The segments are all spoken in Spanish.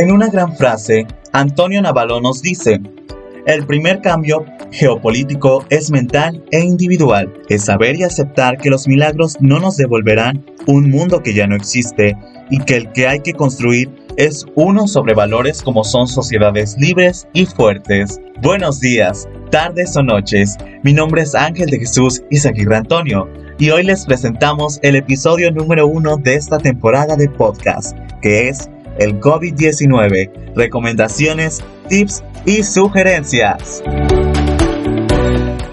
En una gran frase, Antonio Navalón nos dice, el primer cambio geopolítico es mental e individual, es saber y aceptar que los milagros no nos devolverán un mundo que ya no existe y que el que hay que construir es uno sobre valores como son sociedades libres y fuertes. Buenos días, tardes o noches, mi nombre es Ángel de Jesús Isaguirre Antonio y hoy les presentamos el episodio número uno de esta temporada de podcast, que es el COVID-19, recomendaciones, tips y sugerencias.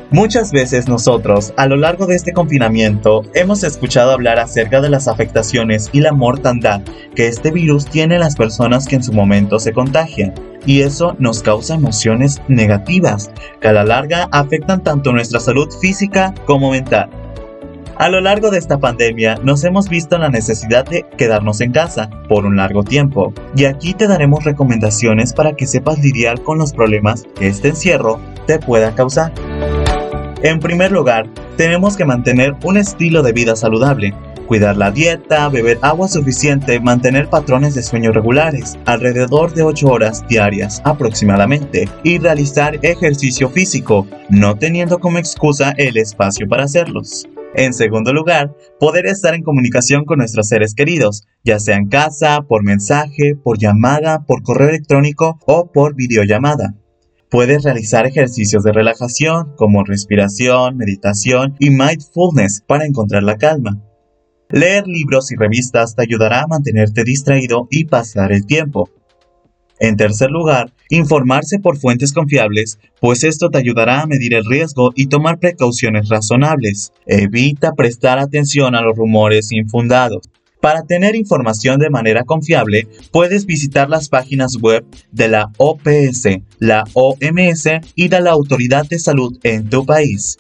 Muchas veces nosotros, a lo largo de este confinamiento, hemos escuchado hablar acerca de las afectaciones y la mortandad que este virus tiene en las personas que en su momento se contagian. Y eso nos causa emociones negativas, que a la larga afectan tanto nuestra salud física como mental. A lo largo de esta pandemia nos hemos visto la necesidad de quedarnos en casa por un largo tiempo y aquí te daremos recomendaciones para que sepas lidiar con los problemas que este encierro te pueda causar. En primer lugar, tenemos que mantener un estilo de vida saludable, cuidar la dieta, beber agua suficiente, mantener patrones de sueño regulares, alrededor de 8 horas diarias aproximadamente, y realizar ejercicio físico, no teniendo como excusa el espacio para hacerlos. En segundo lugar, poder estar en comunicación con nuestros seres queridos, ya sea en casa, por mensaje, por llamada, por correo electrónico o por videollamada. Puedes realizar ejercicios de relajación como respiración, meditación y mindfulness para encontrar la calma. Leer libros y revistas te ayudará a mantenerte distraído y pasar el tiempo. En tercer lugar, informarse por fuentes confiables, pues esto te ayudará a medir el riesgo y tomar precauciones razonables. Evita prestar atención a los rumores infundados. Para tener información de manera confiable, puedes visitar las páginas web de la OPS, la OMS y de la Autoridad de Salud en tu país.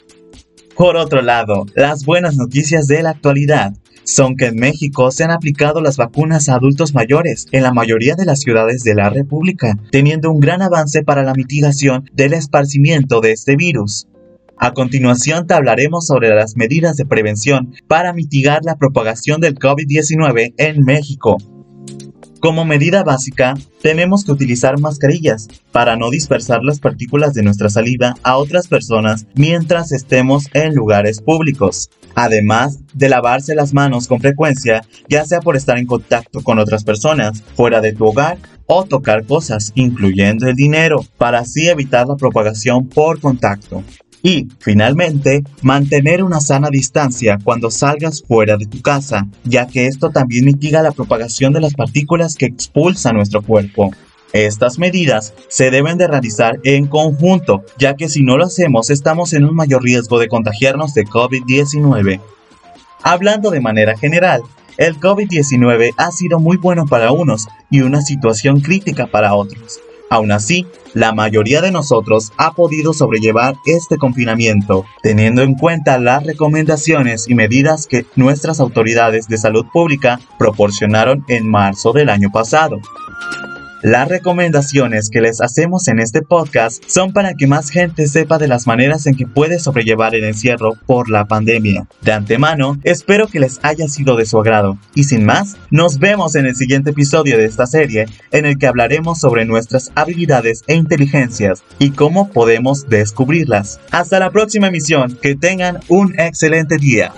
Por otro lado, las buenas noticias de la actualidad son que en México se han aplicado las vacunas a adultos mayores en la mayoría de las ciudades de la República, teniendo un gran avance para la mitigación del esparcimiento de este virus. A continuación te hablaremos sobre las medidas de prevención para mitigar la propagación del COVID-19 en México. Como medida básica, tenemos que utilizar mascarillas para no dispersar las partículas de nuestra saliva a otras personas mientras estemos en lugares públicos. Además de lavarse las manos con frecuencia, ya sea por estar en contacto con otras personas, fuera de tu hogar o tocar cosas, incluyendo el dinero, para así evitar la propagación por contacto. Y, finalmente, mantener una sana distancia cuando salgas fuera de tu casa, ya que esto también mitiga la propagación de las partículas que expulsa nuestro cuerpo. Estas medidas se deben de realizar en conjunto, ya que si no lo hacemos estamos en un mayor riesgo de contagiarnos de COVID-19. Hablando de manera general, el COVID-19 ha sido muy bueno para unos y una situación crítica para otros. Aún así, la mayoría de nosotros ha podido sobrellevar este confinamiento, teniendo en cuenta las recomendaciones y medidas que nuestras autoridades de salud pública proporcionaron en marzo del año pasado. Las recomendaciones que les hacemos en este podcast son para que más gente sepa de las maneras en que puede sobrellevar el encierro por la pandemia. De antemano, espero que les haya sido de su agrado. Y sin más, nos vemos en el siguiente episodio de esta serie en el que hablaremos sobre nuestras habilidades e inteligencias y cómo podemos descubrirlas. Hasta la próxima emisión, que tengan un excelente día.